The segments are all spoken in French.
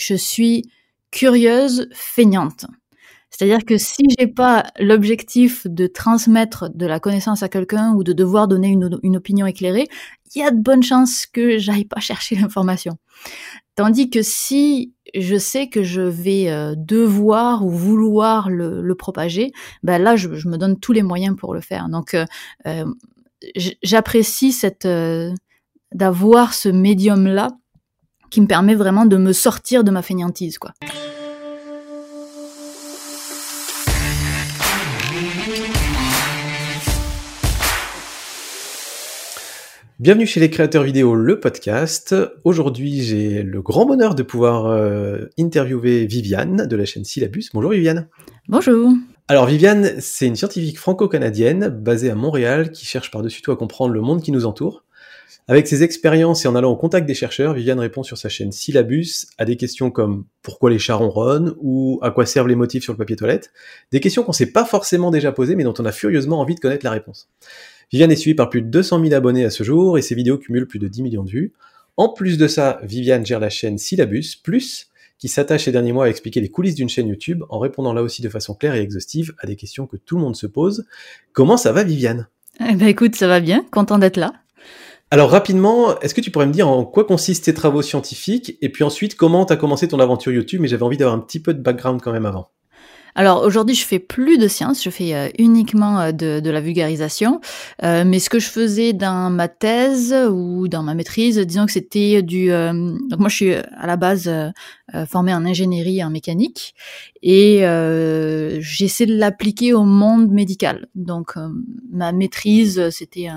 je suis curieuse, feignante. C'est-à-dire que si j'ai pas l'objectif de transmettre de la connaissance à quelqu'un ou de devoir donner une, opinion éclairée, il y a de bonnes chances que j'aille pas chercher l'information. Tandis que si je sais que je vais euh, devoir ou vouloir le, propager, ben là, je, me donne tous les moyens pour le faire. Donc, euh, euh j'apprécie cette d'avoir ce médium là qui me permet vraiment de me sortir de ma fainéantise, quoi. Bienvenue chez les créateurs vidéo, le podcast. Aujourd'hui, j'ai le grand bonheur de pouvoir euh, interviewer Viviane de la chaîne Syllabus. Bonjour Viviane. Bonjour. Alors Viviane, c'est une scientifique franco-canadienne basée à Montréal qui cherche par-dessus tout à comprendre le monde qui nous entoure. Avec ses expériences et en allant au contact des chercheurs, Viviane répond sur sa chaîne Syllabus à des questions comme pourquoi les chats ronronnent ou à quoi servent les motifs sur le papier toilette. Des questions qu'on ne s'est pas forcément déjà posées mais dont on a furieusement envie de connaître la réponse. Viviane est suivie par plus de 200 000 abonnés à ce jour et ses vidéos cumulent plus de 10 millions de vues. En plus de ça, Viviane gère la chaîne Syllabus Plus, qui s'attache ces derniers mois à expliquer les coulisses d'une chaîne YouTube en répondant là aussi de façon claire et exhaustive à des questions que tout le monde se pose. Comment ça va Viviane? Eh ben écoute, ça va bien, content d'être là. Alors rapidement, est-ce que tu pourrais me dire en quoi consistent tes travaux scientifiques? Et puis ensuite comment tu as commencé ton aventure YouTube? Mais j'avais envie d'avoir un petit peu de background quand même avant. Alors aujourd'hui, je fais plus de sciences, je fais euh, uniquement euh, de, de, la vulgarisation. Euh, mais ce que je faisais dans ma thèse ou dans ma maîtrise, disons que c'était du. donc moi, je suis à la base formée en ingénierie et en mécanique, et j'essaie de l'appliquer au monde médical. Donc ma maîtrise, c'était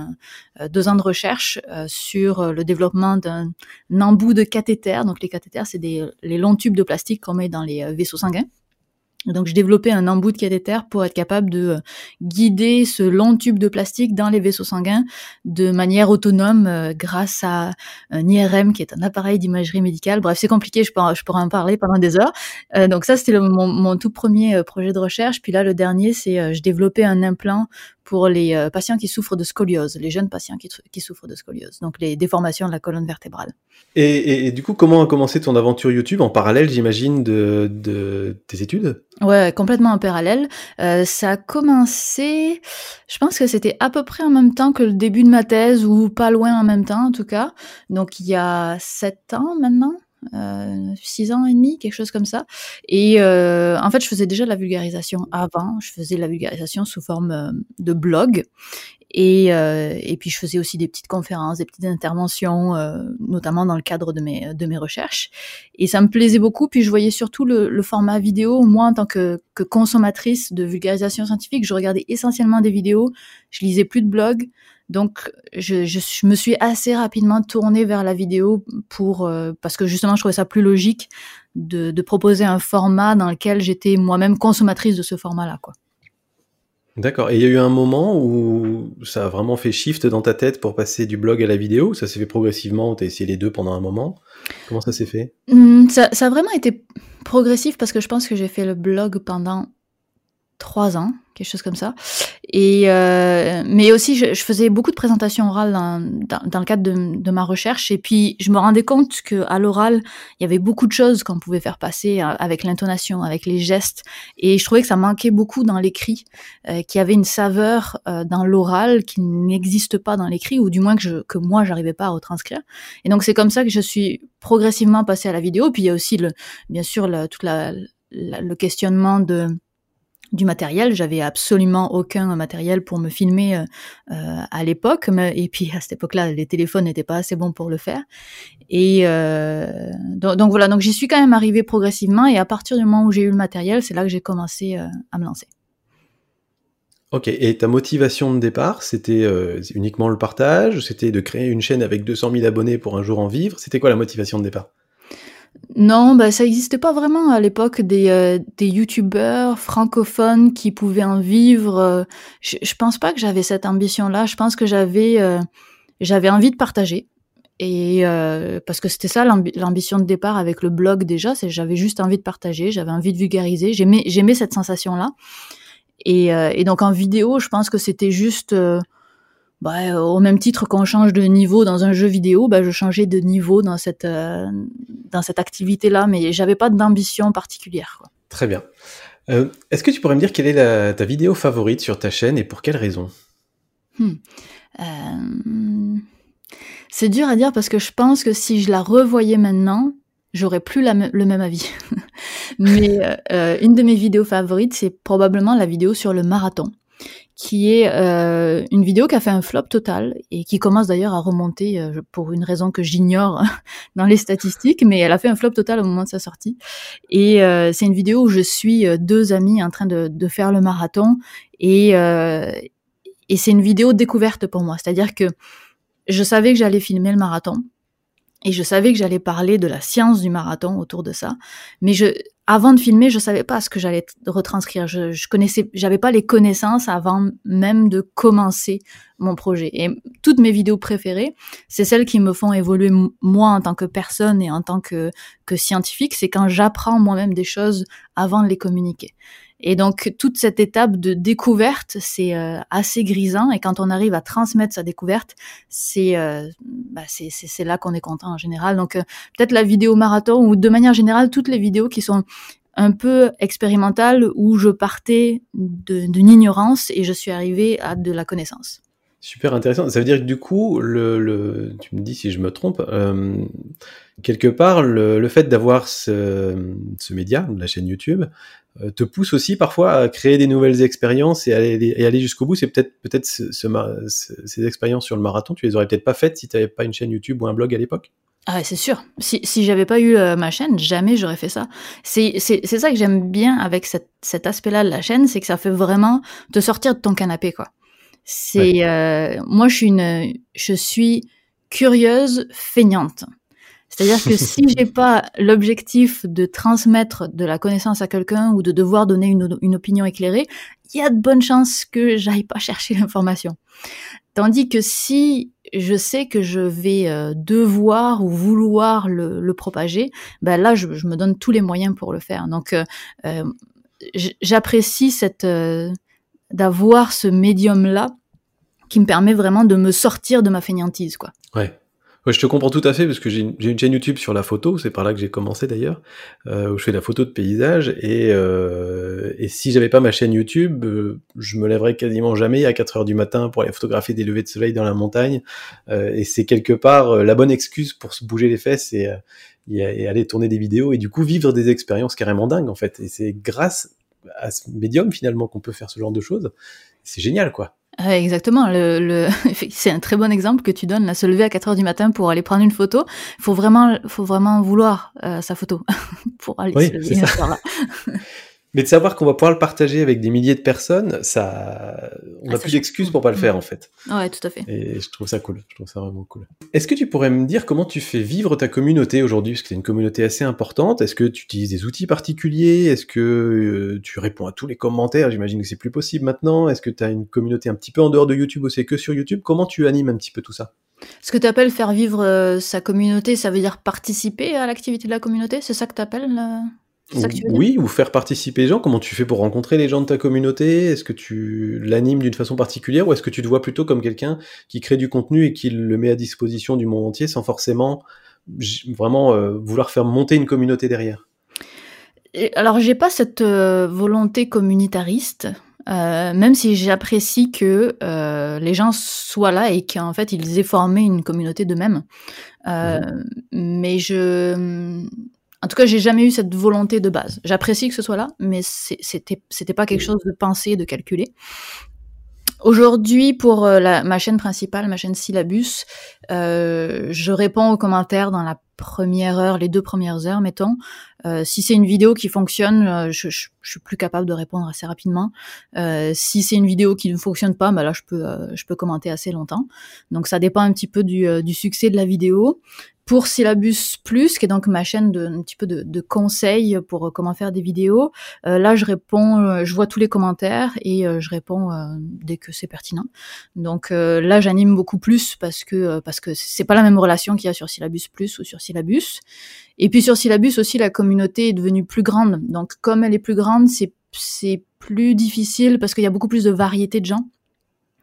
deux ans de recherche sur le développement d'un embout de cathéter. Donc les cathéters, c'est des les longs tubes de plastique qu'on met dans les vaisseaux sanguins. Donc, je développais un embout de cathéter pour être capable de euh, guider ce long tube de plastique dans les vaisseaux sanguins de manière autonome euh, grâce à un IRM qui est un appareil d'imagerie médicale. Bref, c'est compliqué, je, pourrais en parler pendant des heures. Euh, donc ça, c'était mon, mon, tout premier projet de recherche. Puis là, le dernier, c'est je développais un implant pour les euh, patients qui souffrent de scoliose, les jeunes patients qui, qui, souffrent de scoliose, donc les déformations de la colonne vertébrale. Et, et, du coup, comment a commencé ton aventure YouTube en parallèle, j'imagine, de, de, tes études? Ouais, complètement en parallèle. Euh, ça a commencé, je pense que c'était à peu près en même temps que le début de ma thèse, ou pas loin en même temps en tout cas. Donc il y a sept ans maintenant euh, six ans et demi, quelque chose comme ça. Et euh, en fait, je faisais déjà de la vulgarisation avant. Je faisais de la vulgarisation sous forme euh, de blog. Et, euh, et puis, je faisais aussi des petites conférences, des petites interventions, notamment dans le cadre de mes, de mes recherches. Et ça me plaisait beaucoup. Puis, je voyais surtout le, format vidéo. Moi, en tant que consommatrice de vulgarisation scientifique, je regardais essentiellement des vidéos. Je lisais plus de blogs. Donc, je, je, me suis assez rapidement tournée vers la vidéo pour euh, parce que justement, je trouvais ça plus logique de, de proposer un format dans lequel j'étais moi-même consommatrice de ce format-là, quoi. D'accord. Et il y a eu un moment où ça a vraiment fait shift dans ta tête pour passer du blog à la vidéo? Ça s'est fait progressivement Tu as essayé les deux pendant un moment? Comment ça s'est fait? Mmh, ça, ça, a vraiment été progressif parce que je pense que j'ai fait le blog pendant trois ans, quelque chose comme ça. Et euh, mais aussi, je, faisais beaucoup de présentations orales dans, dans, le cadre de, de, ma recherche. Et puis, je me rendais compte que à l'oral, il y avait beaucoup de choses qu'on pouvait faire passer euh, avec l'intonation, avec les gestes. Et je trouvais que ça manquait beaucoup dans l'écrit, euh, qu'il y avait une saveur euh, dans l'oral qui n'existe pas dans l'écrit, ou du moins que, je, que moi, j'arrivais pas à retranscrire. Et donc, c'est comme ça que je suis progressivement passée à la vidéo. Puis, il y a aussi, le, bien sûr, toute la, le questionnement de du matériel. J'avais absolument aucun matériel pour me filmer euh, euh à l'époque. Et puis à cette époque-là, les téléphones n'étaient pas assez bons pour le faire. Et euh, donc, voilà, donc j'y suis quand même arrivée progressivement. Et à partir du moment où j'ai eu le matériel, c'est là que j'ai commencé à me lancer. Ok, et ta motivation de départ, c'était uniquement le partage C'était de créer une chaîne avec 200 000 abonnés pour un jour en vivre? C'était quoi la motivation de départ? Non, bah, ça n'existait pas vraiment à l'époque des, euh, des youtubeurs francophones qui pouvaient en vivre. Euh, je, je pense pas que j'avais cette ambition-là. Je pense que j'avais euh, j'avais envie de partager. Et euh, parce que c'était ça l'ambition de départ avec le blog déjà, c'est j'avais juste envie de partager, j'avais envie de vulgariser, j'aimais cette sensation là. Et, euh, et, donc en vidéo, je pense que c'était juste bah, au même titre qu'on change de niveau dans un jeu vidéo, bah, je changeais de niveau dans cette euh, dans cette activité-là, mais j'avais pas d'ambition particulière. Quoi. Très bien. Euh, Est-ce que tu pourrais me dire quelle est la, ta vidéo favorite sur ta chaîne et pour quelle raison? Hmm. euh... C'est dur à dire parce que je pense que si je la revoyais maintenant, j'aurais plus la le même avis. Mais euh, euh, une de mes vidéos favorites, c'est probablement la vidéo sur le marathon qui est euh, une vidéo qui a fait un flop total et qui commence d'ailleurs à remonter euh, pour une raison que j'ignore dans les statistiques, mais elle a fait un flop total au moment de sa sortie. Et euh, c'est une vidéo où je suis euh, deux amis en train de, de faire le marathon et, euh, et c'est une vidéo découverte pour moi, c'est-à-dire que je savais que j'allais filmer le marathon et je savais que j'allais parler de la science du marathon autour de ça, mais je avant de filmer, je savais pas ce que j'allais retranscrire. Je, connaissais, j'avais pas les connaissances avant même de commencer mon projet. Et toutes mes vidéos préférées, c'est celles qui me font évoluer moi en tant que personne et en tant que, que scientifique. C'est quand j'apprends moi-même des choses avant de les communiquer. Et donc toute cette étape de découverte, c'est euh, assez grisant. Et quand on arrive à transmettre sa découverte, c'est euh, bah, c'est là qu'on est content en général. Donc euh, peut-être la vidéo marathon ou de manière générale toutes les vidéos qui sont un peu expérimentales où je partais d'une ignorance et je suis arrivée à de la connaissance. Super intéressant. Ça veut dire que du coup, le, tu me dis si je me trompe, quelque part, le, le fait d'avoir ce, ce média, la chaîne YouTube, te pousse aussi parfois à créer des nouvelles expériences et aller, et aller jusqu'au bout. C'est peut-être peut-être ce, ce, ces expériences sur le marathon, tu les aurais peut-être pas faites si tu n'avais pas une chaîne YouTube ou un blog à l'époque. Ah ouais, c'est sûr. Si, si j'avais pas eu euh, ma chaîne, jamais j'aurais fait ça. C'est, c'est, c'est ça que j'aime bien avec cette, cet aspect-là de la chaîne, c'est que ça fait vraiment te sortir de ton canapé, quoi. C'est ouais. euh, moi je suis une je suis curieuse feignante. C'est-à-dire que si j'ai pas l'objectif de transmettre de la connaissance à quelqu'un ou de devoir donner une, une opinion éclairée, il y a de bonnes chances que j'aille pas chercher l'information. Tandis que si je sais que je vais euh, devoir ou vouloir le, le propager, ben là je, je, me donne tous les moyens pour le faire. Donc euh, euh j'apprécie cette euh, d'avoir ce médium-là qui me permet vraiment de me sortir de ma fainéantise, quoi. Ouais. Ouais, je te comprends tout à fait parce que j'ai une, chaîne YouTube sur la photo, c'est par là que j'ai commencé d'ailleurs, euh, où je fais la photo de paysage et, euh, et si j'avais pas ma chaîne YouTube, euh, je me lèverais quasiment jamais à 4 heures du matin pour aller photographier des levées de soleil dans la montagne euh, et c'est quelque part euh, la bonne excuse pour se bouger les fesses et, et, et, aller tourner des vidéos et du coup vivre des expériences carrément dingues en fait et c'est grâce à ce médium finalement qu'on peut faire ce genre de choses. C'est génial quoi. Exactement, le, le... c'est un très bon exemple que tu donnes, là, se lever à 4 heures du matin pour aller prendre une photo. Il faut vraiment, faut vraiment vouloir euh, sa photo pour aller oui, se lever à Mais de savoir qu'on va pouvoir le partager avec des milliers de personnes, ça, on n'a ah, plus d'excuses pour pas le faire en fait. Ouais, tout à fait. Et je trouve ça cool. Je trouve ça vraiment cool. Est-ce que tu pourrais me dire comment tu fais vivre ta communauté aujourd'hui, parce que c'est une communauté assez importante. Est-ce que tu utilises des outils particuliers? Est-ce que euh, tu réponds à tous les commentaires? J'imagine que c'est plus possible maintenant. Est-ce que tu as une communauté un petit peu en dehors de YouTube ou c'est que sur YouTube? Comment tu animes un petit peu tout ça? Ce que tu appelles faire vivre euh, sa communauté, ça veut dire participer à l'activité de la communauté? C'est ça que tu appelles Oui, ou faire participer les gens. Comment tu fais pour rencontrer les gens de ta communauté? Est-ce que tu l'animes d'une façon particulière ou est-ce que tu te vois plutôt comme quelqu'un qui crée du contenu et qui le met à disposition du monde entier sans forcément vraiment euh, vouloir faire monter une communauté derrière? Alors, j'ai pas cette euh, volonté communitariste. Euh, même si j'apprécie que euh, les gens soient là et qu'en fait ils aient formé une communauté d'eux-mêmes, euh, mmh. mais je en tout cas, j'ai jamais eu cette volonté de base. J'apprécie que ce soit là, mais c'était c'était pas quelque chose de pensé, de calculé. Aujourd'hui, pour euh, la, ma chaîne principale, ma chaîne Syllabus, euh, je réponds aux commentaires dans la première heure, les deux premières heures, mettons. Euh, si c'est une vidéo qui fonctionne, je, je, je, suis plus capable de répondre assez rapidement. Euh, si c'est une vidéo qui ne fonctionne pas, bah là, je peux, je peux commenter assez longtemps. Donc, ça dépend un petit peu du, du succès de la vidéo pour Syllabus Plus, qui est donc ma chaîne de un petit peu de, de conseils pour euh, comment faire des vidéos. Euh, là, je réponds, euh, je vois tous les commentaires et euh, je réponds euh, dès que c'est pertinent. Donc euh, là, j'anime beaucoup plus parce que parce que c'est pas la même relation qu'il y a sur Syllabus Plus ou sur Syllabus. Et puis sur Syllabus aussi, la communauté est devenue plus grande. Donc comme elle est plus grande, c'est c'est plus difficile parce qu'il y a beaucoup plus de variété de gens.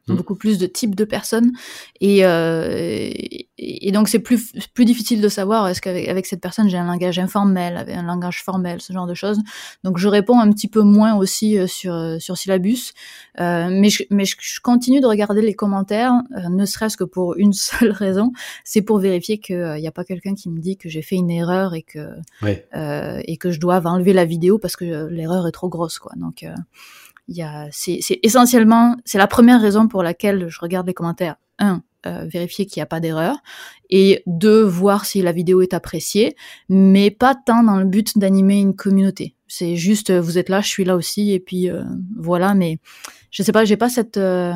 Mmh. beaucoup plus de types de personnes et, euh, et, donc c'est plus plus difficile de savoir est-ce qu'avec avec cette personne j'ai un langage informel, avec un langage formel, ce genre de choses. Donc je réponds un petit peu moins aussi euh, sur euh, sur syllabus, mais je, mais je, continue de regarder les commentaires, ne serait-ce que pour une seule raison, c'est pour vérifier qu'il n'y a pas quelqu'un qui me dit que j'ai fait une erreur et que ouais. et que je dois enlever la vidéo parce que l'erreur est trop grosse quoi. Donc c'est, essentiellement, c'est la première raison pour laquelle je regarde les commentaires. Un, euh, vérifier qu'il n'y a pas d'erreur et deux, voir si la vidéo est appréciée, mais pas tant dans le but d'animer une communauté. C'est juste, vous êtes là, je suis là aussi, et puis euh, voilà. Mais je sais pas, j'ai pas cette, euh,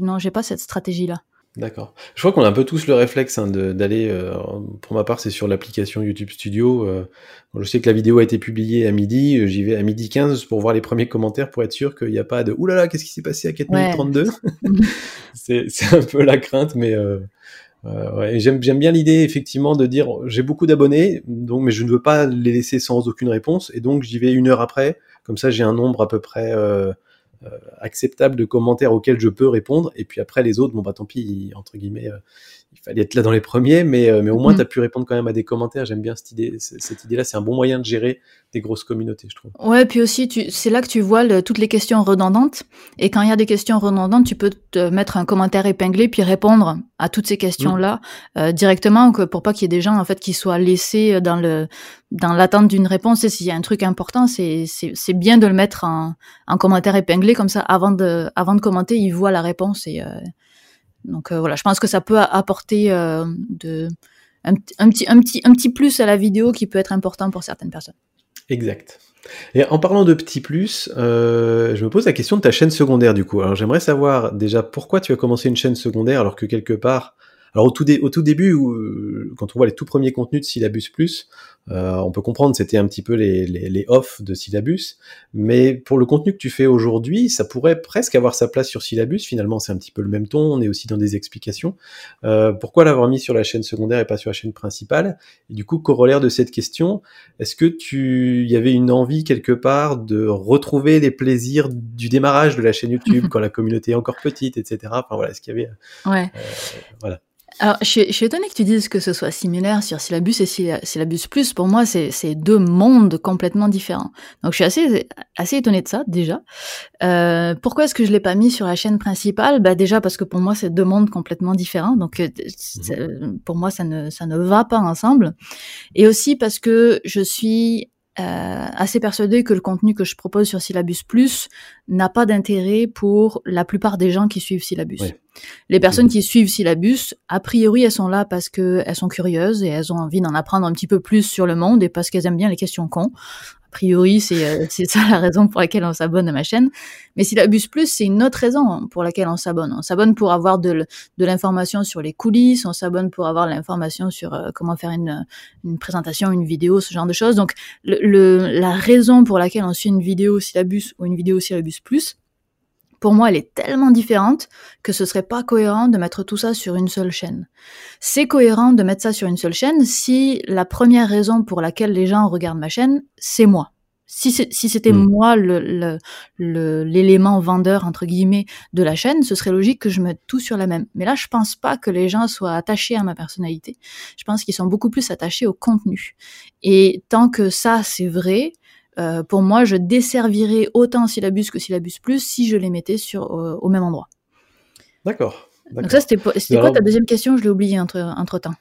non, j'ai pas cette stratégie là. D'accord. Je crois qu'on a un peu tous le réflexe hein, d'aller, euh, pour ma part, c'est sur l'application YouTube Studio. Euh, je sais que la vidéo a été publiée à midi, euh, j'y vais à midi 15 pour voir les premiers commentaires pour être sûr qu'il n'y a pas de « Ouh là là, qu'est-ce qui s'est passé à 4 minutes 32 C'est un peu la crainte, mais euh, ouais. j'aime bien l'idée, effectivement, de dire « J'ai beaucoup d'abonnés, donc mais je ne veux pas les laisser sans aucune réponse, et donc j'y vais une heure après, comme ça j'ai un nombre à peu près... Euh, acceptable de commentaires auxquels je peux répondre. Et puis après, les autres, bon, bah tant pis, entre guillemets, euh, fallait être là dans les premiers, mais, euh, mais au moins, mm. tu as pu répondre quand même à des commentaires. J'aime bien cette idée. Cette idée-là, c'est un bon moyen de gérer des grosses communautés, je trouve. Ouais, puis aussi, c'est là que tu vois toutes les questions redondantes. Et quand il y a des questions redondantes, tu peux te mettre un commentaire épinglé puis répondre à toutes ces questions-là mm. euh, directement, pour pas qu'il y ait des gens en fait qui soient laissés dans le dans l'attente d'une réponse. Et s'il y a un truc important, c'est c'est bien de le mettre en, en commentaire épinglé comme ça avant de avant de commenter, ils voient la réponse et euh, donc euh, voilà, je pense que ça peut apporter euh, de, un, petit, un, petit, un petit plus à la vidéo qui peut être important pour certaines personnes. Exact. Et en parlant de petits plus, euh, je me pose la question de ta chaîne secondaire du coup. Alors j'aimerais savoir déjà pourquoi tu as commencé une chaîne secondaire alors que quelque part, alors au tout, au tout début, où, quand on voit les tout premiers contenus de Syllabus Plus, euh, on peut comprendre c'était un petit peu les, les, les off de Syllabus, mais pour le contenu que tu fais aujourd'hui, ça pourrait presque avoir sa place sur Syllabus. Finalement, c'est un petit peu le même ton. On est aussi dans des explications. Euh, pourquoi l'avoir mis sur la chaîne secondaire et pas sur la chaîne principale? Et du coup, corollaire de cette question, est-ce que tu y avait une envie quelque part de retrouver les plaisirs du démarrage de la chaîne YouTube quand la communauté est encore petite, etc. Enfin voilà, est-ce qu'il y avait ouais. Euh, voilà. Alors, je suis, je suis étonnée que tu dises que ce soit similaire sur Syllabus et Syllabus Plus. Pour moi, c'est deux mondes complètement différents. Donc, je suis assez, assez étonnée de ça, déjà. Euh, pourquoi est-ce que je l'ai pas mis sur la chaîne principale? Bah, Déjà parce que pour moi, c'est deux mondes complètement différents. Donc, euh, mmh. pour moi, ça ne, ça ne va pas ensemble. Et aussi parce que je suis euh, assez persuadé que le contenu que je propose sur Syllabus Plus n'a pas d'intérêt pour la plupart des gens qui suivent Syllabus. Les personnes qui suivent Syllabus, a priori, elles sont là parce qu'elles sont curieuses et elles ont envie d'en apprendre un petit peu plus sur le monde et parce qu'elles aiment bien les questions cons priori, euh, c'est ça la raison pour laquelle on s'abonne à ma chaîne. Mais Syllabus Plus, c'est une autre raison pour laquelle on s'abonne. On s'abonne pour avoir de, l'information sur les coulisses, on s'abonne pour avoir l'information sur euh, comment faire une, présentation, une vidéo, ce genre de choses. Donc, la raison pour laquelle on suit une vidéo Syllabus ou une vidéo Syllabus Plus, pour moi, elle est tellement différente que ce serait pas cohérent de mettre tout ça sur une seule chaîne. C'est cohérent de mettre ça sur une seule chaîne si la première raison pour laquelle les gens regardent ma chaîne, c'est moi. Si c'était hmm. moi l'élément le, vendeur entre guillemets de la chaîne, ce serait logique que je mette tout sur la même. Mais là, je pense pas que les gens soient attachés à ma personnalité. Je pense qu'ils sont beaucoup plus attachés au contenu. Et tant que ça c'est vrai, euh, pour moi, je desservirais autant syllabus que syllabus plus si je les mettais sur, au même endroit. D'accord. Donc ça, c'était quoi ta deuxième question? Je l'ai oublié entre, entre temps.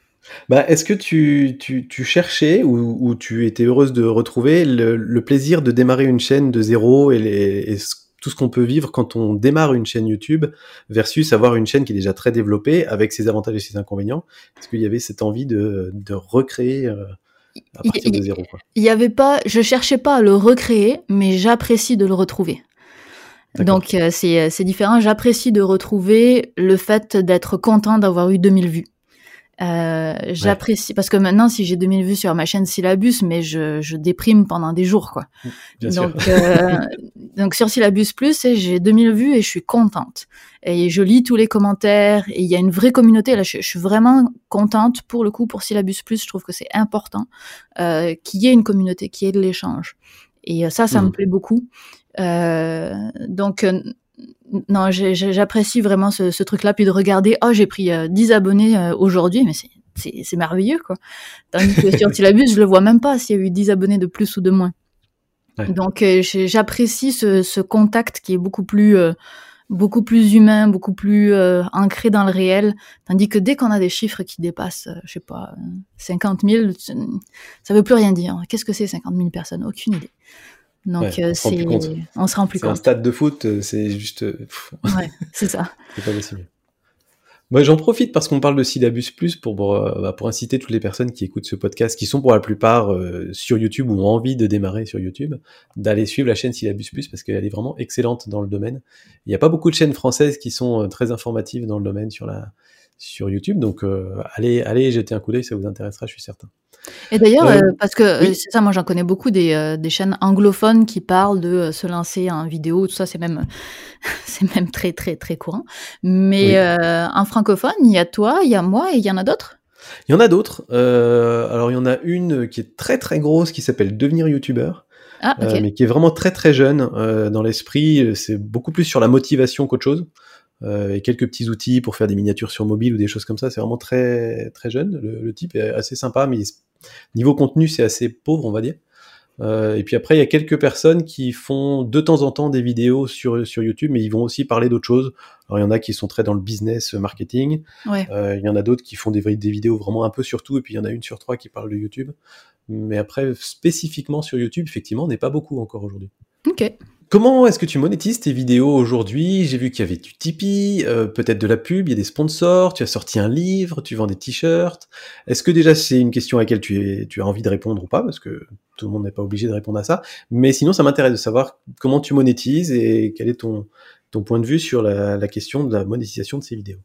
Bah, Est-ce que tu, tu, tu cherchais ou, ou, tu étais heureuse de retrouver le, le, plaisir de démarrer une chaîne de zéro et, les, et tout ce qu'on peut vivre quand on démarre une chaîne YouTube versus avoir une chaîne qui est déjà très développée avec ses avantages et ses inconvénients? Est-ce qu'il y avait cette envie de, de recréer euh, il y avait pas, je cherchais pas à le recréer, mais j'apprécie de le retrouver. Donc euh, c'est c'est différent. J'apprécie de retrouver le fait d'être content d'avoir eu 2000 vues. Euh, j'apprécie parce que maintenant si j'ai 2000 vues sur ma chaîne Syllabus mais je, je déprime pendant des jours quoi. Bien donc euh, donc sur Syllabus Plus j'ai 2000 vues et je suis contente. Et je lis tous les commentaires et il y a une vraie communauté. Là je, suis vraiment contente pour le coup pour Syllabus Plus. Je trouve que c'est important euh, qu'il y ait une communauté qu'il y ait de l'échange. Et euh, ça ça me mmh. plaît beaucoup. Euh, donc non, j'apprécie vraiment ce, truc-là, puis de regarder, oh, j'ai pris 10 abonnés aujourd'hui, mais c'est merveilleux, quoi. Tandis que sur Tilabus, je le vois même pas s'il y a eu 10 abonnés de plus ou de moins. Donc, j'apprécie ce, contact qui est beaucoup plus beaucoup plus humain, beaucoup plus euh, ancré dans le réel. Tandis que dès qu'on a des chiffres qui dépassent, euh, je sais pas, 50 000, ça veut plus rien dire. Qu'est-ce que c'est 50 000 personnes? Aucune idée. Donc euh, c'est, on se rend plus compte. Un stade de foot, c'est juste. ouais, c'est ça. c'est pas possible. Moi, j'en profite parce qu'on parle de Syllabus Plus pour, euh, bah, pour, inciter toutes les personnes qui écoutent ce podcast, qui sont pour la plupart euh, sur YouTube ou ont envie de démarrer sur YouTube, d'aller suivre la chaîne Syllabus Plus parce qu'elle est vraiment excellente dans le domaine. Il n'y a pas beaucoup de chaînes françaises qui sont euh, très informatives dans le domaine sur la, sur YouTube. Donc, euh, allez, allez jeter un coup d'œil, ça vous intéressera, je suis certain. Et d'ailleurs, euh, euh, parce que c'est ça, moi j'en connais beaucoup des, des, chaînes anglophones qui parlent de se lancer en vidéo, tout ça, c'est même, c'est même très, très, très courant. Mais en francophone, il y a toi, il y a moi et il y en a d'autres? Il y en a d'autres. alors, il y en a une qui est très, très grosse qui s'appelle Devenir YouTubeur. Ah, mais qui est vraiment très très jeune dans l'esprit. C'est beaucoup plus sur la motivation qu'autre chose. Euh, et quelques petits outils pour faire des miniatures sur mobile ou des choses comme ça. C'est vraiment très très jeune. Le, type est assez sympa, mais niveau contenu, c'est assez pauvre, on va dire. Euh, et puis après, il y a quelques personnes qui font de temps en temps des vidéos sur, sur YouTube, mais ils vont aussi parler d'autres choses. Alors, il y en a qui sont très dans le business marketing. Euh, il y en a d'autres qui font des, des vidéos vraiment un peu sur tout, et puis il y en a une sur trois qui parle de YouTube. Mais après, spécifiquement sur YouTube, effectivement, on n'est pas beaucoup encore aujourd'hui. Ok. Comment est-ce que tu monétises tes vidéos aujourd'hui? J'ai vu qu'il y avait du Tipeee, euh, peut-être de la pub, il y a des sponsors, tu as sorti un livre, tu vends des t-shirts. Est-ce que déjà c'est une question à laquelle tu, as envie de répondre ou pas? Parce que tout le monde n'est pas obligé de répondre à ça. Mais sinon, ça m'intéresse de savoir comment tu monétises et quel est ton, point de vue sur la, question de la monétisation de ces vidéos.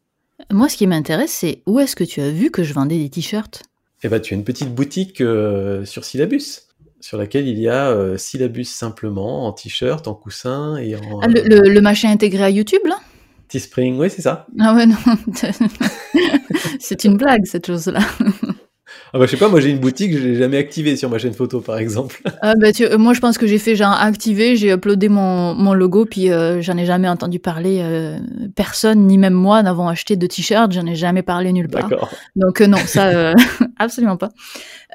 Moi, ce qui m'intéresse, c'est où est-ce que tu as vu que je vendais des t-shirts? Eh ben, tu as une petite boutique euh, sur Syllabus sur laquelle il y a euh, syllabus simplement, en t-shirt, en coussin et en... Ah, le, machin intégré à YouTube, là? Teespring, oui, c'est ça. Ah ouais, non. c'est une blague, cette chose-là. Ah bah, je sais pas, moi j'ai une boutique, je l'ai jamais activée sur ma chaîne photo par exemple. Ah bah, tu, moi je pense que j'ai fait genre activer, j'ai uploadé mon, mon logo, puis euh, j'en ai jamais entendu parler. Euh, personne, ni même moi, n'avons acheté de t-shirt, j'en ai jamais parlé nulle part. Donc non, ça absolument pas.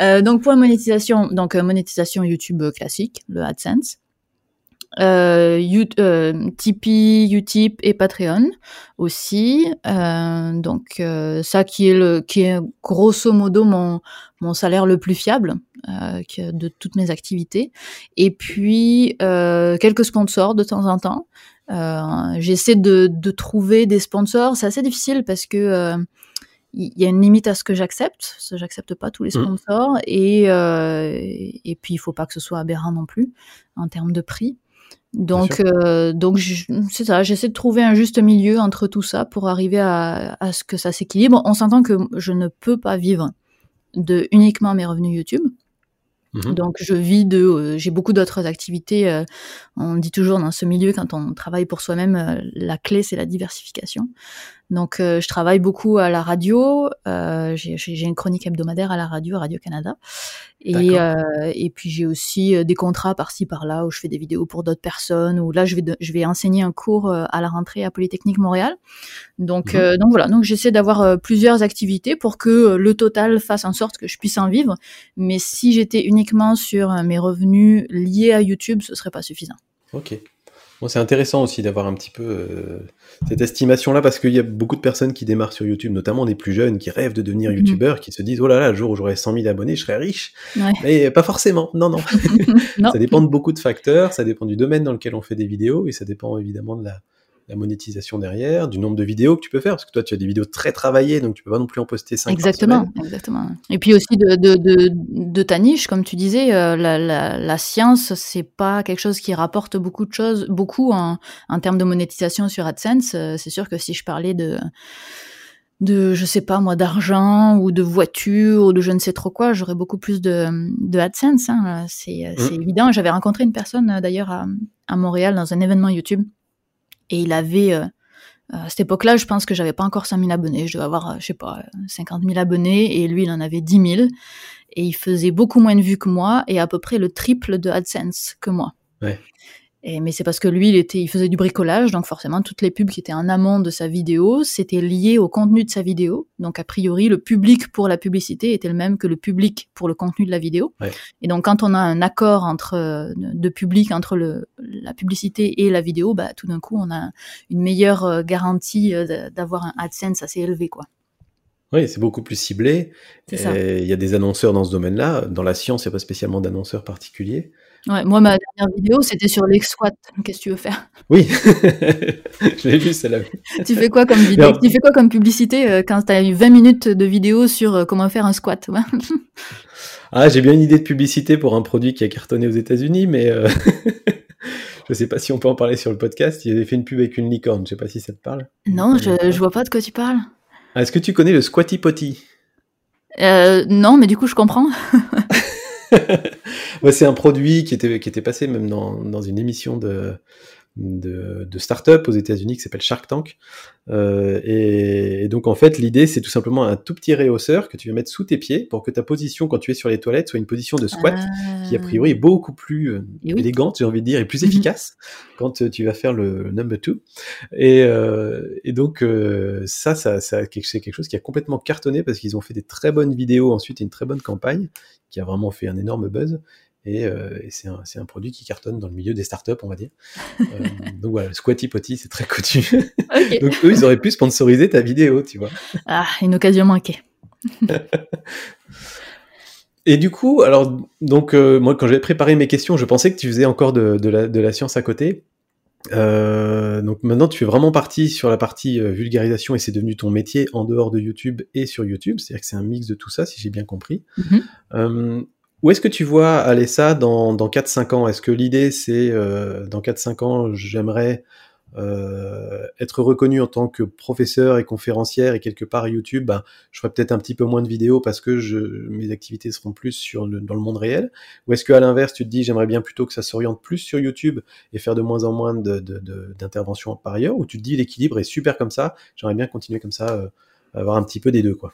Euh, donc pour la monétisation, donc euh, monétisation YouTube classique, le AdSense. Euh, euh, Tipeee, Utip et Patreon aussi. Euh, donc euh, ça qui est le qui est grosso modo mon mon salaire le plus fiable de toutes mes activités. Et puis quelques sponsors de temps en temps. J'essaie de, de trouver des sponsors. C'est assez difficile parce que il y a une limite à ce que j'accepte. J'accepte pas tous les mmh. sponsors et euh, et puis il faut pas que ce soit aberrant non plus en termes de prix. Donc euh, donc c'est ça. J'essaie de trouver un juste milieu entre tout ça pour arriver à, à ce que ça s'équilibre. On s'entend que je ne peux pas vivre de uniquement mes revenus YouTube. Mmh donc je vis de, euh, j'ai beaucoup d'autres activités. Euh, on dit toujours dans ce milieu quand on travaille pour soi-même, la clé c'est la diversification. Donc je travaille beaucoup à la radio. j'ai une chronique hebdomadaire à la radio, Radio Canada. Et, euh, et puis j'ai aussi euh, des contrats par-ci par-là où je fais des vidéos pour d'autres personnes. Ou là je vais je vais enseigner un cours euh, à la rentrée à Polytechnique Montréal. Donc mhm. donc voilà donc j'essaie d'avoir plusieurs activités pour que le total fasse en sorte que je puisse en vivre. Mais si j'étais uniquement sur mes revenus liés à YouTube, ce serait pas suffisant. Ok c'est intéressant aussi d'avoir un petit peu euh, cette estimation-là parce qu'il y a beaucoup de personnes qui démarrent sur YouTube, notamment des plus jeunes qui rêvent de devenir mhm. youtubeurs, qui se disent oh là là, le jour où j'aurai 100 000 abonnés, je serai riche. Mais pas forcément, non, non. non. ça dépend de beaucoup de facteurs, ça dépend du domaine dans lequel on fait des vidéos et ça dépend évidemment de la, la monétisation derrière, du nombre de vidéos que tu peux faire, parce que toi, tu as des vidéos très travaillées, donc tu peux pas non plus en poster 5 Exactement, exactement. Et puis aussi de, de, de, de, ta niche, comme tu disais, euh, la, la, la, science, c'est pas quelque chose qui rapporte beaucoup de choses, beaucoup en, en termes de monétisation sur AdSense. Euh, c'est sûr que si je parlais de de je sais pas moi d'argent ou de voiture ou de je ne sais trop quoi j'aurais beaucoup plus de, de AdSense hein. c'est mmh. évident j'avais rencontré une personne euh, d'ailleurs à, à Montréal dans un événement YouTube et il avait, euh, à cette époque-là, je pense que j'avais pas encore 5000 abonnés. Je devais avoir, euh, je sais pas, 50 000 abonnés. Et lui, il en avait 10 000. Et il faisait beaucoup moins de vues que moi et à peu près le triple de AdSense que moi. Ouais. Et, mais c'est parce que lui, il, était, il faisait du bricolage, donc forcément, toutes les pubs qui étaient en amont de sa vidéo, c'était lié au contenu de sa vidéo. Donc, a priori, le public pour la publicité était le même que le public pour le contenu de la vidéo. Ouais. Et donc, quand on a un accord entre de public entre le, la publicité et la vidéo, bah, tout d'un coup, on a une meilleure euh, garantie euh, d'avoir un AdSense assez élevé, quoi. Oui, c'est beaucoup plus ciblé. Il y a des annonceurs dans ce domaine-là. Dans la science, il n'y a pas spécialement d'annonceurs particuliers. Ouais, moi, ma dernière vidéo, c'était sur les squats. Qu'est-ce que tu veux faire? Oui, je l'ai vu, celle-là. Tu fais quoi comme vidéo? Tu fais quoi comme publicité euh, quand tu as eu 20 minutes de vidéo sur euh, comment faire un squat? Ouais. Ah, j'ai bien une idée de publicité pour un produit qui a cartonné aux États-Unis, mais euh, je sais pas si on peut en parler sur le podcast. Il avait fait une pub avec une licorne. Je sais pas si ça te parle. Non, je, je vois pas de quoi tu parles. Ah, Est-ce que tu connais le Squatty Potty? Euh, non, mais du coup, je comprends. Ouais, c'est un produit qui était, qui était passé même dans, dans une émission de, de, de start-up aux États-Unis qui s'appelle Shark Tank. Euh, et, et donc, en fait, l'idée, c'est tout simplement un tout petit réhausseur que tu vas mettre sous tes pieds pour que ta position, quand tu es sur les toilettes, soit une position de squat qui, a priori, est beaucoup plus euh, oui. élégante, j'ai envie de dire, et plus Mhm. efficace quand euh, tu vas faire le number two. Et, euh, et donc, euh, ça, ça, ça c'est quelque chose qui a complètement cartonné parce qu'ils ont fait des très bonnes vidéos ensuite et une très bonne campagne qui a vraiment fait un énorme buzz. Et, euh, et c'est un, produit qui cartonne dans le milieu des startups, on va dire. Euh, donc voilà, le Squatty Potty, c'est très connu. Donc eux, ils auraient pu sponsoriser ta vidéo, tu vois. Ah, une occasion manquée. Et du coup, alors, donc, euh, moi, quand j'avais préparé mes questions, je pensais que tu faisais encore de, de, la, de la science à côté. Euh, donc maintenant, tu es vraiment parti sur la partie euh, vulgarisation et c'est devenu ton métier en dehors de YouTube et sur YouTube. C'est-à-dire que c'est un mix de tout ça, si j'ai bien compris. Euh, où est-ce que tu vois aller ça dans, dans 4-5 ans? Est-ce que l'idée, c'est euh, dans 4-5 ans, j'aimerais euh, être reconnu en tant que professeur et conférencière et quelque part YouTube, ben, je ferai peut-être un petit peu moins de vidéos parce que je, mes activités seront plus sur le, dans le monde réel? Ou est-ce qu'à l'inverse, tu te dis j'aimerais bien plutôt que ça s'oriente plus sur YouTube et faire de moins en moins de- de- de- d'interventions par ailleurs? Ou tu te dis l'équilibre est super comme ça, j'aimerais bien continuer comme ça, euh, avoir un petit peu des deux quoi?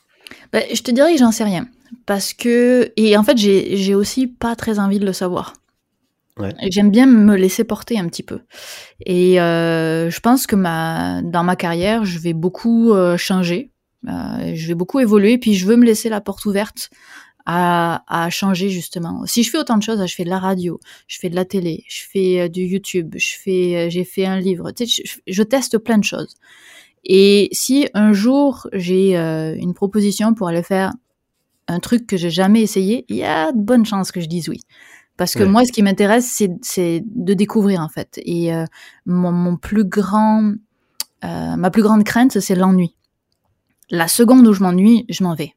Bah, je te dirais que j'en sais rien. Parce que. Et en fait, j'ai aussi pas très envie de le savoir. Ouais. J'aime bien me laisser porter un petit peu. Et euh, je pense que ma, dans ma carrière, je vais beaucoup euh, changer. Euh, je vais beaucoup évoluer. Puis je veux me laisser la porte ouverte à, à changer justement. Si je fais autant de choses, je fais de la radio, je fais de la télé, je fais du YouTube, je fais, j'ai fait un livre. Tu sais, je, je teste plein de choses. Et si un jour j'ai euh, une proposition pour aller faire un truc que j'ai jamais essayé, il y a de bonnes chances que je dise oui. Parce que Ouais. moi, ce qui m'intéresse, c'est, de découvrir en fait. Et euh, mon, mon plus grand, euh, ma plus grande crainte, c'est l'ennui. La seconde où je m'ennuie, je m'en vais.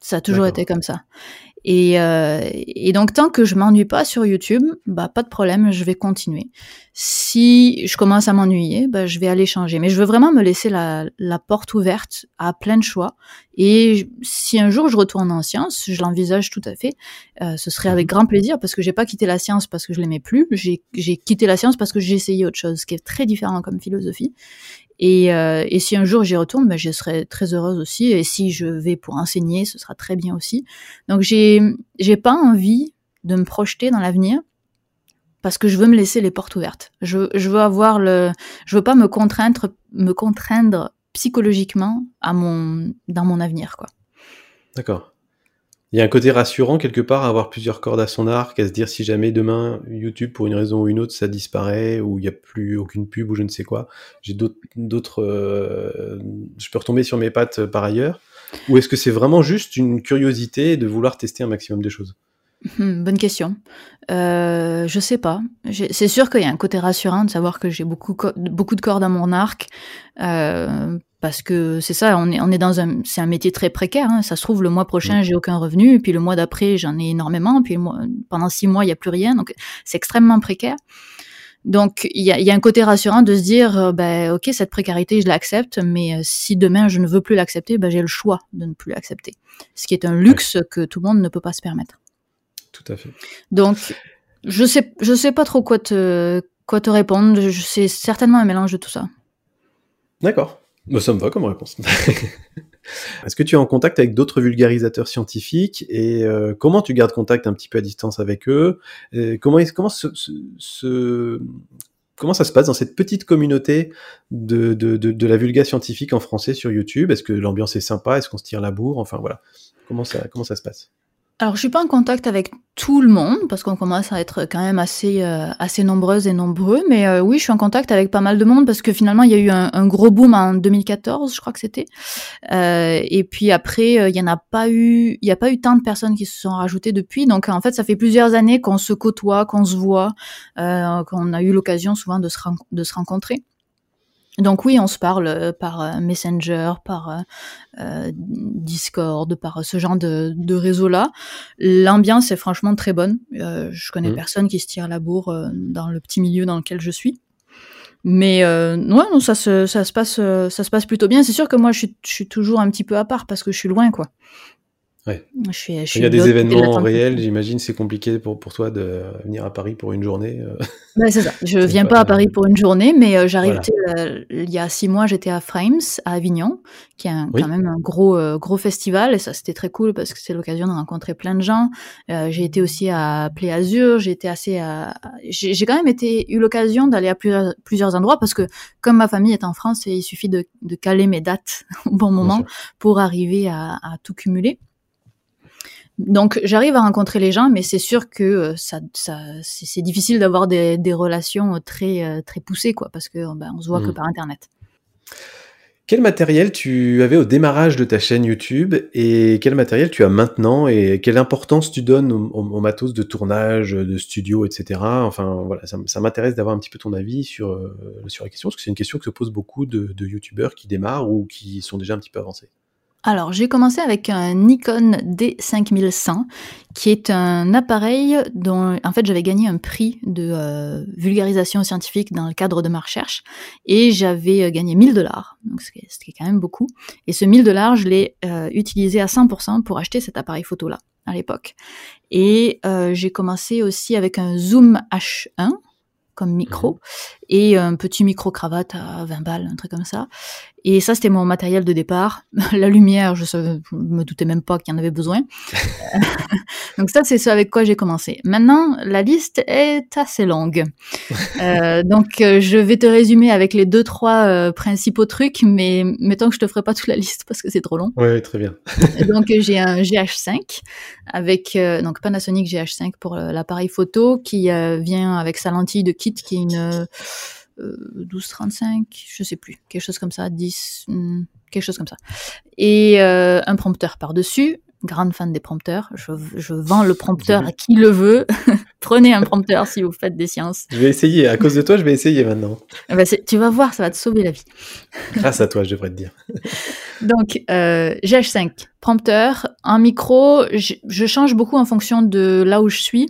Ça a toujours été comme ça. Et, euh, et donc tant que je m'ennuie pas sur YouTube, bah pas de problème, je vais continuer. Si je commence à m'ennuyer, bah je vais aller changer. Mais je veux vraiment me laisser la, la porte ouverte à plein de choix. Et si un jour je retourne en science, je l'envisage tout à fait. euh, ce serait avec grand plaisir parce que j'ai pas quitté la science parce que je l'aimais plus. J'ai j'ai quitté la science parce que j'ai essayé autre chose, ce qui est très différent comme philosophie. Et, euh, et si un jour j'y retourne, ben, je serai très heureuse aussi. Et si je vais pour enseigner, ce sera très bien aussi. Donc j'ai j'ai pas envie de me projeter dans l'avenir parce que je veux me laisser les portes ouvertes. Je, je veux avoir le, je veux pas me contraindre, me contraindre psychologiquement à mon, dans mon avenir, quoi. D'accord. Il y a un côté rassurant quelque part à avoir plusieurs cordes à son arc, à se dire si jamais demain YouTube pour une raison ou une autre ça disparaît ou il n'y a plus aucune pub ou je ne sais quoi, j'ai d'autres, euh, je peux retomber sur mes pattes euh, par ailleurs. Ou est-ce que c'est vraiment juste une curiosité de vouloir tester un maximum de choses? Hmm, bonne question. Euh, je sais pas. C'est sûr qu'il y a un côté rassurant de savoir que j'ai beaucoup, co- beaucoup de cordes à mon arc. Euh, parce que c'est ça, on est, on est dans un, c'est un métier très précaire. hein. Ça se trouve, le mois prochain, j'ai aucun revenu, puis le mois d'après, j'en ai énormément, puis mois- pendant six mois, il n'y a plus rien. Donc, c'est extrêmement précaire. Donc, il y a, y a un côté rassurant de se dire, euh, ben, ok, cette précarité, je l'accepte, mais euh, si demain je ne veux plus l'accepter, ben, j'ai le choix de ne plus l'accepter. Ce qui est un luxe que tout le monde ne peut pas se permettre. Tout à fait. Donc, je sais, je sais pas trop quoi te, quoi te répondre. Je- C'est certainement un mélange de tout ça. D'accord. Bah, ça me va comme réponse. Est-ce que tu es en contact avec d'autres vulgarisateurs scientifiques et euh, comment tu gardes contact un petit peu à distance avec eux? Comment, comment, comment ça se passe dans cette petite communauté de, de, de, la vulga scientifique en français sur YouTube? Est-ce que l'ambiance est sympa? Est-ce qu'on se tire la bourre? Enfin voilà, comment ça, comment ça se passe? Alors, je suis pas en contact avec tout le monde parce qu'on commence à être quand même assez euh, assez nombreuses et nombreux, mais euh, oui, je suis en contact avec pas mal de monde parce que finalement, il y a eu un, gros boom en 2014, je crois que c'était. Euh, et puis après, il y en a pas eu, il y a pas eu tant de personnes qui se sont rajoutées depuis. Donc en fait, ça fait plusieurs années qu'on se côtoie, qu'on se voit, qu'on a eu l'occasion souvent de se, de se rencontrer. Donc oui, on se parle euh, par euh, Messenger, par euh, Discord, par ce genre de, de réseau-là. L'ambiance est franchement très bonne. je connais mmh. personne qui se tire la bourre dans le petit milieu dans lequel je suis. Mais euh, ouais, non, ça se, ça se passe, ça se passe plutôt bien. C'est sûr que moi, je suis, je suis toujours un petit peu à part parce que je suis loin, quoi. Ouais. Je Il y a des événements réels, j'imagine, c'est compliqué pour, pour toi de venir à Paris pour une journée. Euh. Ouais, c'est ça. Je viens pas, à Paris pour une journée, mais euh, j'arrive. Euh, il y a six mois, j'étais à Frames, à Avignon, qui est quand même un gros gros festival, et ça c'était très cool parce que c'est l'occasion de rencontrer plein de gens. j'ai été aussi à Play Azur, j'ai été assez à. J'ai quand même été eu l'occasion d'aller à plusieurs, plusieurs endroits parce que comme ma famille est en France, il suffit de, de caler mes dates au bon moment pour arriver à, à tout cumuler. Donc j'arrive à rencontrer les gens, mais c'est sûr que euh, ça, ça c'est difficile d'avoir des, des, relations très euh, très poussées, quoi, parce que ben, on se voit que mmh. par internet. Quel matériel tu avais au démarrage de ta chaîne YouTube et quel matériel tu as maintenant et quelle importance tu donnes au, matos de tournage, de studio, etc. Enfin voilà, ça, ça m'intéresse d'avoir un petit peu ton avis sur, euh, sur la question parce que c'est une question que se posent beaucoup de, de YouTubeurs qui démarrent ou qui sont déjà un petit peu avancés. Alors, j'ai commencé avec un Nikon D5100, qui est un appareil dont, en fait, j'avais gagné un prix de euh, vulgarisation scientifique dans le cadre de ma recherche, et j'avais euh, gagné 1000 dollars, donc ce qui, est, quand même beaucoup. Et ce 1000 dollars, je l'ai euh, utilisé à 100% pour acheter cet appareil photo-là, à l'époque. Et j'ai commencé aussi avec un Zoom H1, comme micro, mhm. et un petit micro-cravate à 20 balles, un truc comme ça. Et ça, c'était mon matériel de départ. La lumière, je, ne me doutais même pas qu'il y en avait besoin. Donc ça, c'est ce avec quoi j'ai commencé. Maintenant, la liste est assez longue. euh, donc, euh, je vais te résumer avec les deux, trois euh, principaux trucs, mais mettons que je te ferai pas toute la liste parce que c'est trop long. Oui, très bien. donc, j'ai un GH5 avec, euh, donc Panasonic GH5 pour l'appareil photo qui vient avec sa lentille de kit qui est une 12-35, euh, je sais plus, quelque chose comme ça, 10, hmm, quelque chose comme ça. Et euh, un prompteur par-dessus. Grande fan des prompteurs. Je, vends le prompteur à qui le veut. Prenez un prompteur si vous faites des sciences. Je vais essayer. À cause de toi, je vais essayer maintenant. Ah bah, tu vas voir, ça va te sauver la vie. Grâce à toi, je devrais te dire. Donc, euh, GH5, prompteur. Un micro, je change beaucoup en fonction de là où je suis.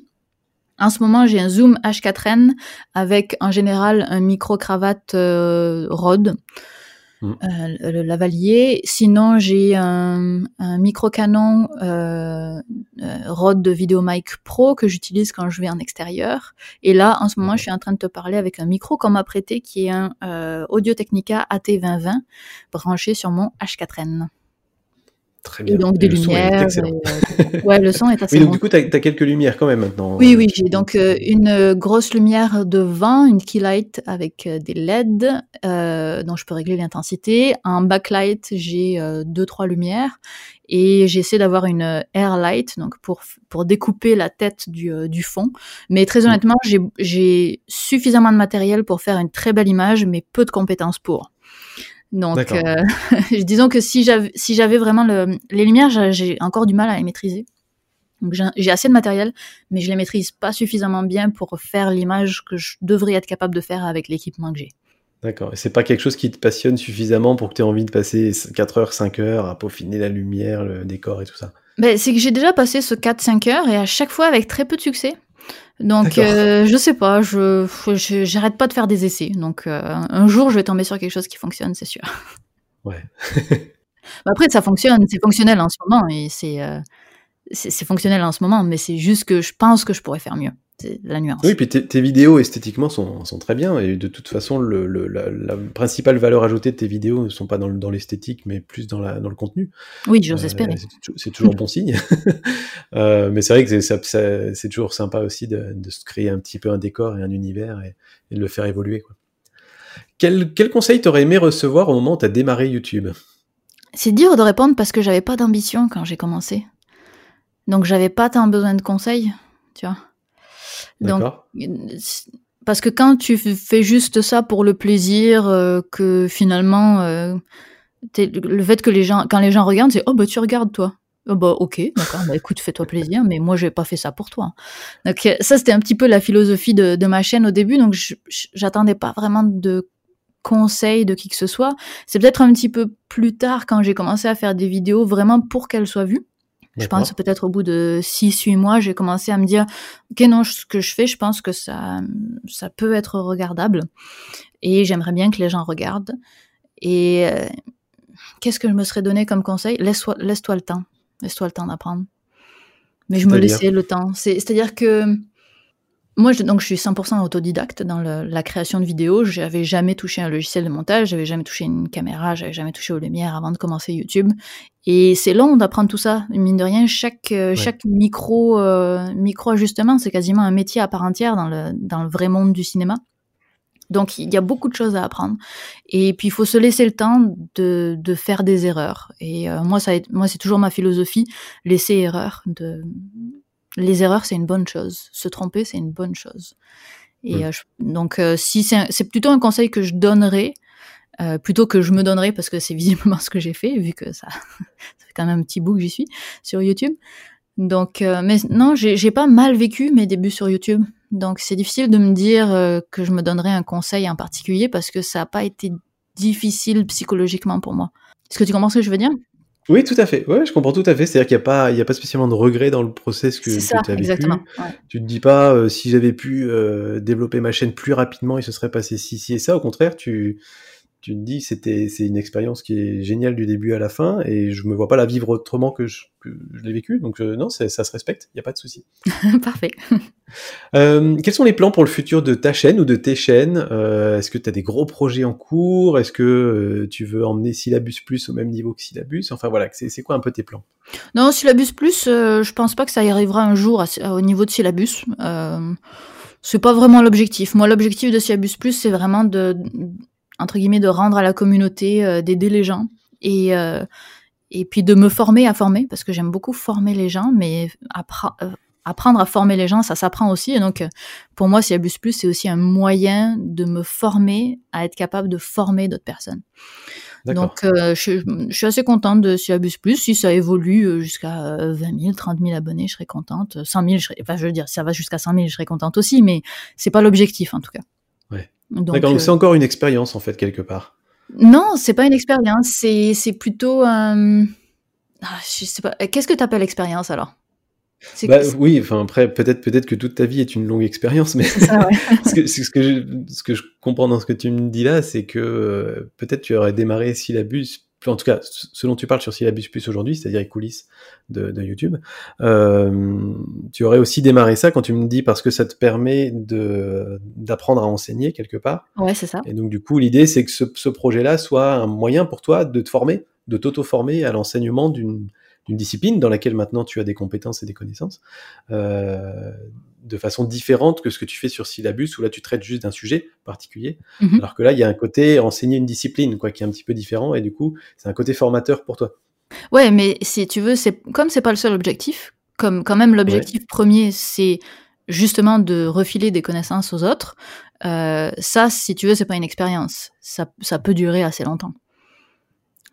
En ce moment, j'ai un Zoom H4n avec en général un micro-cravate euh, Rode, mm. euh, le lavalier. Sinon, j'ai un, micro-canon euh, Rode de VideoMic Pro que j'utilise quand je vais en extérieur. Et là, en ce moment, je suis en train de te parler avec un micro qu'on m'a prêté qui est un Audio Technica AT2020 branché sur mon H4n. Très bien. Et donc des lumières. Euh, ouais, le son est assez. Oui, donc du coup, tu as, quelques lumières quand même maintenant. Oui, oui, j'ai donc euh, une grosse lumière devant, une keylight avec euh, des LED, dont je peux régler l'intensité. Un backlight, j'ai deux, trois lumières. Et j'essaie d'avoir une airlight, donc pour, pour découper la tête du, du fond. Mais très mm. honnêtement, j'ai suffisamment de matériel pour faire une très belle image, mais peu de compétences pour. Donc, euh, disons que si j'avais si j'avais vraiment le, les lumières, j'ai encore du mal à les maîtriser. Donc j'ai assez de matériel, mais je les maîtrise pas suffisamment bien pour faire l'image que je devrais être capable de faire avec l'équipement que j'ai. D'accord. Et c'est pas quelque chose qui te passionne suffisamment pour que tu aies envie de passer 4 heures, 5 heures à peaufiner la lumière, le décor et tout ça? Ben, C'est que j'ai déjà passé ce 4-5 heures et à chaque fois avec très peu de succès. Donc, euh, je sais pas, je j'arrête pas de faire des essais. Donc, euh, un jour, je vais tomber sur quelque chose qui fonctionne, c'est sûr. Ouais. Après, ça fonctionne, c'est fonctionnel en ce moment et c'est euh, c'est fonctionnel en ce moment, mais c'est juste que je pense que je pourrais faire mieux. C'est la nuance. Oui, puis tes vidéos esthétiquement sont, sont, très bien, et de toute façon, le, le, la, principale valeur ajoutée de tes vidéos ne sont pas dans, dans l'esthétique, mais plus dans, la, dans le contenu. Oui, j'ose euh, espérer. C'est toujours bon signe. euh, mais c'est vrai que c'est toujours sympa aussi de, de, se créer un petit peu un décor et un univers et, et de le faire évoluer. Quoi. Quel, quel conseil t'aurais aimé recevoir au moment où tu as démarré YouTube? C'est dur de répondre parce que j'avais pas d'ambition quand j'ai commencé. Donc j'avais pas tant besoin de conseils, tu vois. Donc, parce que quand tu fais juste ça pour le plaisir, euh, que finalement, euh, le fait que les gens, quand les gens regardent, c'est oh bah tu regardes toi. Oh bah ok, d'accord, bah écoute, fais-toi plaisir, mais moi j'ai pas fait ça pour toi. Donc euh, ça c'était un petit peu la philosophie de, de ma chaîne au début, donc j'attendais pas vraiment de conseils de qui que ce soit. C'est peut-être un petit peu plus tard quand j'ai commencé à faire des vidéos vraiment pour qu'elles soient vues. Je pense peut-être au bout de 6-8 mois, j'ai commencé à me dire, ok non, ce que je fais, je pense que ça, ça peut être regardable. Et j'aimerais bien que les gens regardent. Et euh, qu'est-ce que je me serais donné comme conseil? Laisse-toi laisse le temps. Laisse-toi le temps d'apprendre. Mais je me laissais le temps. C'est-à-dire que moi, je, donc, je suis 100% autodidacte dans le, la création de vidéos. J'avais jamais touché un logiciel de montage, j'avais jamais touché une caméra, j'avais jamais touché aux lumières avant de commencer YouTube. Et c'est long d'apprendre tout ça. Mine de rien, chaque euh, chaque micro euh, micro ajustement, c'est quasiment un métier à part entière dans le dans le vrai monde du cinéma. Donc il y a beaucoup de choses à apprendre. Et puis il faut se laisser le temps de, de faire des erreurs. Et euh, moi ça moi c'est toujours ma philosophie, laisser erreur de les erreurs, c'est une bonne chose. Se tromper, c'est une bonne chose. Et mm. euh, donc, euh, si c'est plutôt un conseil que je donnerais, euh, plutôt que je me donnerais, parce que c'est visiblement ce que j'ai fait, vu que ça, ça fait quand même un petit bout que j'y suis sur YouTube. Donc, mais non, j'ai pas mal vécu mes débuts sur YouTube. Donc, c'est difficile de me dire que je me donnerais un conseil en particulier parce que ça n'a pas été difficile psychologiquement pour moi. Est-ce que tu comprends ce que je veux dire? Oui, tout à fait. Ouais, je comprends tout à fait. C'est-à-dire qu'il n'y a pas, il y a pas spécialement de regret dans le process que, tu as vécu. Exactement. Tu te dis pas euh, si j'avais pu euh, développer ma chaîne plus rapidement, il se serait passé ci, ci et ça. Au contraire, tu, tu te dis c'était c'est une expérience qui est géniale du début à la fin et je me vois pas la vivre autrement que je, je l'ai vécu. Donc euh, non ça se respecte. Il y a pas de souci. Parfait. Euh, quels sont les plans pour le futur de ta chaîne ou de tes chaînes? Euh, est-ce que tu as des gros projets en cours? Est-ce que tu veux emmener Syllabus Plus au même niveau que Syllabus? Enfin voilà c'est quoi un peu tes plans? Non Syllabus Plus je pense pas que ça y arrivera un jour au niveau de Syllabus. C'est pas vraiment l'objectif. Moi l'objectif de Syllabus Plus c'est vraiment de entre guillemets, de rendre à la communauté, euh, d'aider les gens et euh, et puis de me former à former parce que j'aime beaucoup former les gens, mais euh, apprendre à former les gens, ça s'apprend aussi. Et donc, pour moi, Syllabus Plus, c'est aussi un moyen de me former à être capable de former d'autres personnes. Donc, je, suis assez contente de Syllabus Plus. Si ça évolue jusqu'à 20 000, 30 000 abonnés, je serais contente. 100 000, je serais, enfin, je veux dire, ça va jusqu'à 100 000, je serais contente aussi, mais c'est pas l'objectif en tout cas. D'accord, donc c'est euh, encore une expérience en fait quelque part. Non, c'est pas une expérience, c'est c'est plutôt euh... ah, je sais pas. Qu'est-ce que tu appelles expérience alors? Bah, oui, enfin après peut-être peut-être que toute ta vie est une longue expérience, mais ça, ouais. ce, que, ce, que je, ce que je comprends dans ce que tu me dis là, c'est que euh, peut-être tu aurais démarré syllabus en tout cas, ce dont tu parles sur Syllabus Plus aujourd'hui, c'est-à-dire les coulisses de, de YouTube, euh, tu aurais aussi démarré ça quand tu me dis parce que ça te permet de d'apprendre à enseigner quelque part. Ouais, c'est ça. Et donc du coup, l'idée c'est que ce, ce projet-là soit un moyen pour toi de te former, de t'auto-former à l'enseignement d'une d'une discipline dans laquelle maintenant tu as des compétences et des connaissances, euh, de façon différente que ce que tu fais sur syllabus, où là tu traites juste d'un sujet particulier, mhm. alors que là il y a un côté enseigner une discipline, quoi, qui est un petit peu différent, et du coup c'est un côté formateur pour toi. Ouais, mais si tu veux, c'est comme c'est pas le seul objectif, comme quand même l'objectif premier c'est justement de refiler des connaissances aux autres, euh, ça, si tu veux, c'est pas une expérience. Ça, ça peut durer assez longtemps.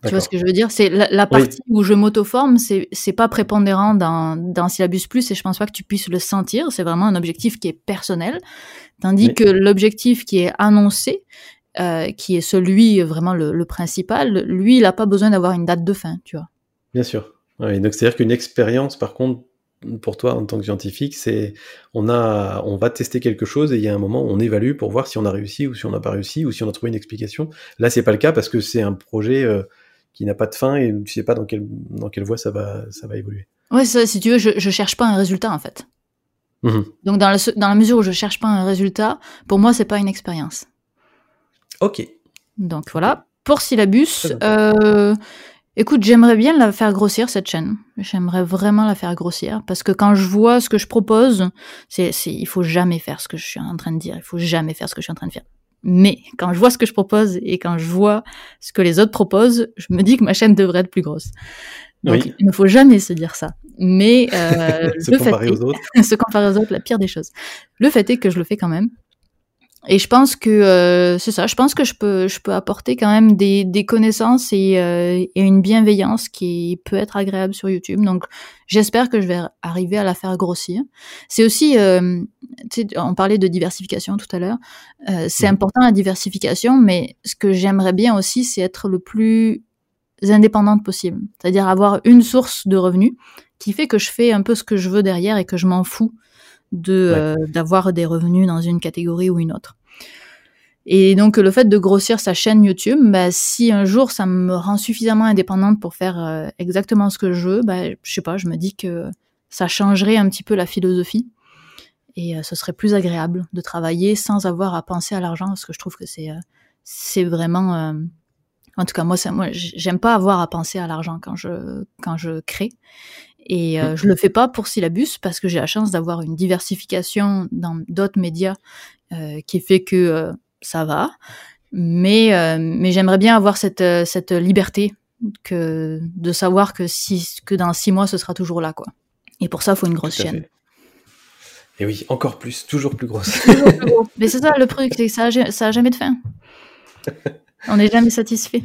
Tu vois ce que je veux dire? C'est la, partie où je m'auto-forme, c'est c'est pas prépondérant dans dans syllabus plus et je pense pas que tu puisses le sentir. C'est vraiment un objectif qui est personnel, tandis que l'objectif qui est annoncé, euh, qui est celui vraiment le, le principal, lui, il a pas besoin d'avoir une date de fin, tu vois. Bien sûr. Donc c'est à dire qu'une expérience, par contre, pour toi en tant que scientifique, c'est on a on va tester quelque chose et il y a un moment on évalue pour voir si on a réussi ou si on n'a pas réussi ou si on a trouvé une explication. Là, c'est pas le cas parce que c'est un projet euh, qui n'a pas de fin et tu sais pas dans quelle, dans quelle voie ça va, ça va évoluer. Ouais, ça, si tu veux, je, je cherche pas un résultat en fait. Mmh Donc dans la, dans la mesure où je cherche pas un résultat, pour moi c'est pas une expérience. Ok. Donc voilà. Pour syllabus, euh, écoute, j'aimerais bien la faire grossir cette chaîne. J'aimerais vraiment la faire grossir parce que quand je vois ce que je propose, c'est, c'est, il faut jamais faire ce que je suis en train de dire. Il faut jamais faire ce que je suis en train de faire. Mais quand je vois ce que je propose et quand je vois ce que les autres proposent, je me dis que ma chaîne devrait être plus grosse. Donc, il ne faut jamais se dire ça. Mais euh, se comparer aux autres. se comparer aux autres, la pire des choses. Le fait est que je le fais quand même. Et je pense que euh, c'est ça. Je pense que je peux, je peux apporter quand même des, des connaissances et, euh, et, une bienveillance qui peut être agréable sur YouTube. Donc, j'espère que je vais arriver à la faire grossir. C'est aussi, euh, on parlait de diversification tout à l'heure. Euh, c'est important la diversification, mais ce que j'aimerais bien aussi, c'est être le plus indépendante possible. C'est-à-dire avoir une source de revenus qui fait que je fais un peu ce que je veux derrière et que je m'en fous de euh, d'avoir des revenus dans une catégorie ou une autre. Et donc le fait de grossir sa chaîne YouTube, bah, si un jour ça me rend suffisamment indépendante pour faire euh, exactement ce que je veux, bah, je sais pas, je me dis que ça changerait un petit peu la philosophie et euh, ce serait plus agréable de travailler sans avoir à penser à l'argent parce que je trouve que c'est c'est vraiment en tout cas, moi, ça, moi, j'aime pas avoir à penser à l'argent quand je quand je crée. Et euh, je le fais pas pour syllabus parce que j'ai la chance d'avoir une diversification dans d'autres médias euh, qui fait que euh, ça va. Mais euh, mais j'aimerais bien avoir cette cette liberté que de savoir que si que dans six mois ce sera toujours là quoi. Et pour ça, il faut une grosse chaîne. Et oui, encore plus, toujours plus grosse. Mais c'est ça le truc, c'est que ça a, ça a jamais de fin. On n'est jamais satisfait.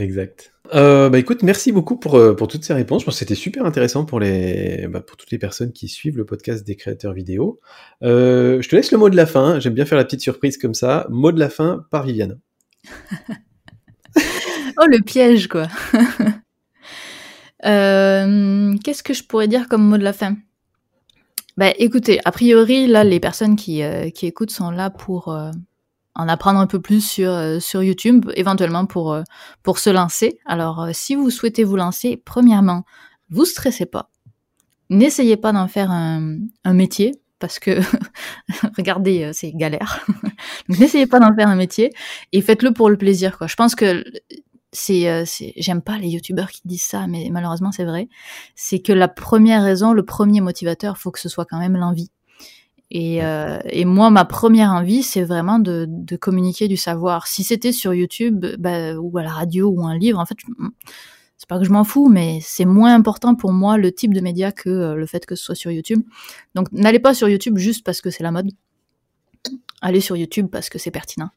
Exact. Euh, bah écoute, merci beaucoup pour, euh, pour toutes ces réponses. Je pense que c'était super intéressant pour, bah, toutes les personnes qui suivent le podcast des créateurs vidéo. Euh, je te laisse le mot de la fin. J'aime bien faire la petite surprise comme ça. Mot de la fin par Viviane. oh, le piège, quoi. Qu'est-ce que je pourrais dire comme mot de la fin? Bah, écoutez, a priori, là, les personnes qui écoutent sont là pour, en apprendre un peu plus sur euh, YouTube, éventuellement pour euh, pour se lancer. Alors, euh, si vous souhaitez vous lancer, premièrement, vous stressez pas. N'essayez pas d'en faire un, métier parce que regardez, c'est galère. N'essayez pas d'en faire un métier et faites-le pour le plaisir. Quoi. Je pense que c'est, j'aime pas les youtubeurs qui disent ça, mais malheureusement c'est vrai. C'est que la première raison, le premier motivateur, faut que ce soit quand même l'envie. Et, euh, et, moi, ma première envie, c'est vraiment de, de, communiquer du savoir. Si c'était sur YouTube, bah, ou à la radio, ou un livre, en fait, c'est pas que je m'en fous, mais c'est moins important pour moi le type de média que euh, le fait que ce soit sur YouTube. Donc, n'allez pas sur YouTube juste parce que c'est la mode. Allez sur YouTube parce que c'est pertinent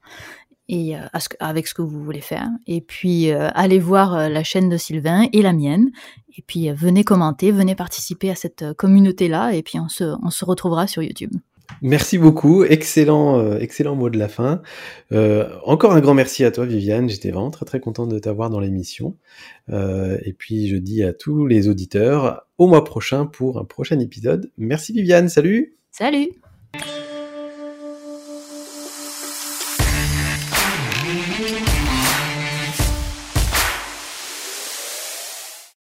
et euh, avec ce que vous voulez faire. Et puis euh, allez voir euh, la chaîne de Sylvain et la mienne. Et puis venez commenter, venez participer à cette communauté-là. Et puis on se, on se retrouvera sur YouTube. Merci beaucoup, excellent, excellent mot de la fin. encore un grand merci à toi, Viviane. J'étais vraiment très très content de t'avoir dans l'émission. et puis je dis à tous les auditeurs au mois prochain pour un prochain épisode. Merci Viviane, salut. Salut.